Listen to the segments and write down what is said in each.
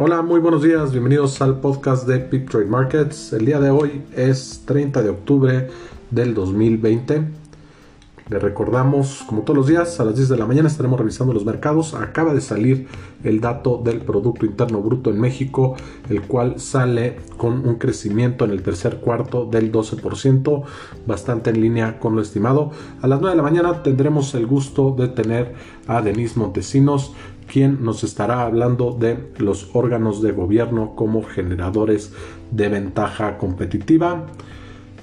Hola, muy buenos días, bienvenidos al podcast de Pip Trade Markets. El día de hoy es 30 de octubre del 2020. Le recordamos, como todos los días, a las 10 de la mañana estaremos revisando los mercados. Acaba de salir el dato del Producto Interno Bruto en México, el cual sale con un crecimiento en el tercer cuarto del 12%, bastante en línea con lo estimado. A las 9 de la mañana tendremos el gusto de tener a Denise Montesinos, quien nos estará hablando de los órganos de gobierno como generadores de ventaja competitiva.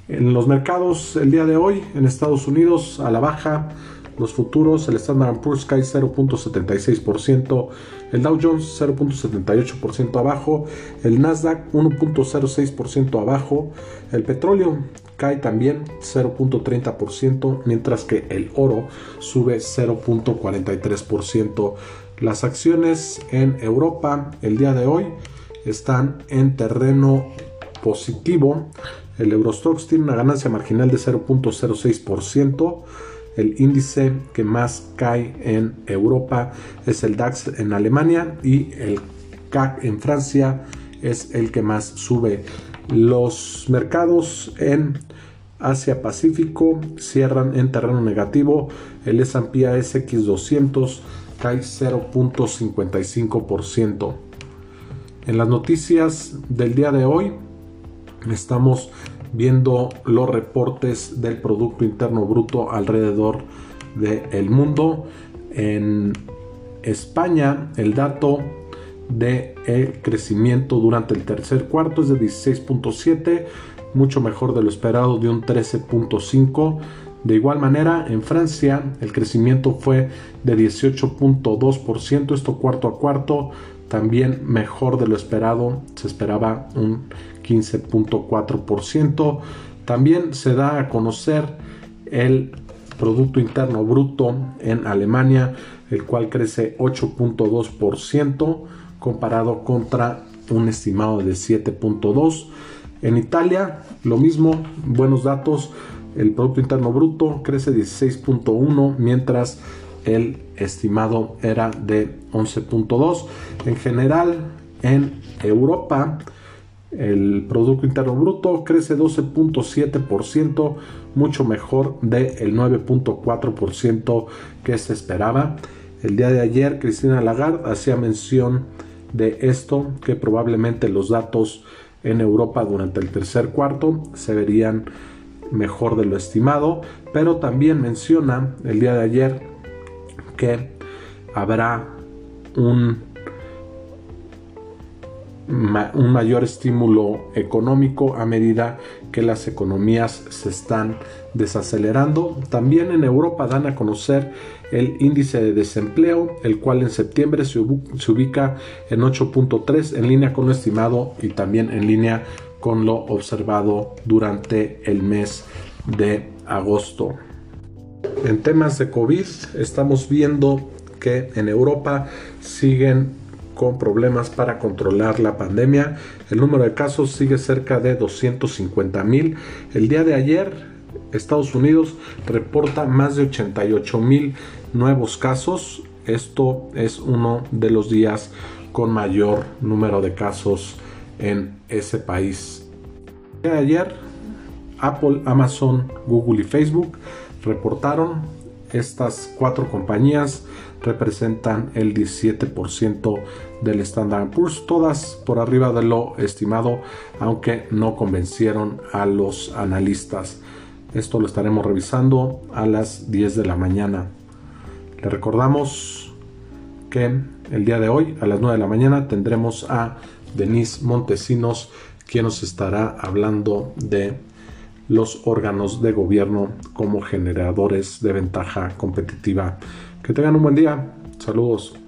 En los mercados el día de hoy, en Estados Unidos, a la baja, los futuros, el Standard Poor's cae 0.76%, el Dow Jones 0.78% abajo, el Nasdaq 1.06% abajo, el petróleo cae también 0.30%, mientras que el oro sube 0.43%. Las acciones en Europa el día de hoy están en terreno positivo. El Eurostox tiene una ganancia marginal de 0.06%. El índice que más cae en Europa es el DAX en Alemania y el CAC en Francia es el que más sube. Los mercados en Asia Pacífico cierran en terreno negativo. El S&P ASX 200 cae 0.55%. En las noticias del día de hoy estamos viendo los reportes del Producto Interno Bruto alrededor del mundo. En España el dato de crecimiento durante el tercer cuarto es de 16.7, mucho mejor de lo esperado de un 13.5 de igual manera, en Francia el crecimiento fue de 18.2%, esto cuarto a cuarto, también mejor de lo esperado, se esperaba un 15.4%. También se da a conocer el Producto Interno Bruto en Alemania, el cual crece 8.2% comparado contra un estimado de 7.2%. En Italia, lo mismo, buenos datos, el Producto Interno Bruto crece 16.1, mientras el estimado era de 11.2. En general, en Europa, el Producto Interno Bruto crece 12.7%, mucho mejor del 9.4% que se esperaba. El día de ayer, Cristina Lagarde hacía mención de esto, que probablemente los datos en Europa durante el tercer cuarto se verían mejor de lo estimado, pero también menciona el día de ayer que habrá un, un mayor estímulo económico a medida que las economías se están desacelerando. También en Europa dan a conocer el índice de desempleo, el cual en septiembre se ubica en 8.3 en línea con lo estimado y también en línea con lo observado durante el mes de agosto. En temas de COVID estamos viendo que en Europa siguen con problemas para controlar la pandemia. El número de casos sigue cerca de 250 mil. El día de ayer Estados Unidos reporta más de 88 mil nuevos casos. Esto es uno de los días con mayor número de casos en ese país. Ayer Apple, Amazon, Google y Facebook reportaron estas cuatro compañías representan el 17% del Standard Poor's, todas por arriba de lo estimado, aunque no convencieron a los analistas. Esto lo estaremos revisando a las 10 de la mañana. Le recordamos que el día de hoy, a las 9 de la mañana, tendremos a Denise Montesinos, quien nos estará hablando de los órganos de gobierno como generadores de ventaja competitiva. Que tengan un buen día. Saludos.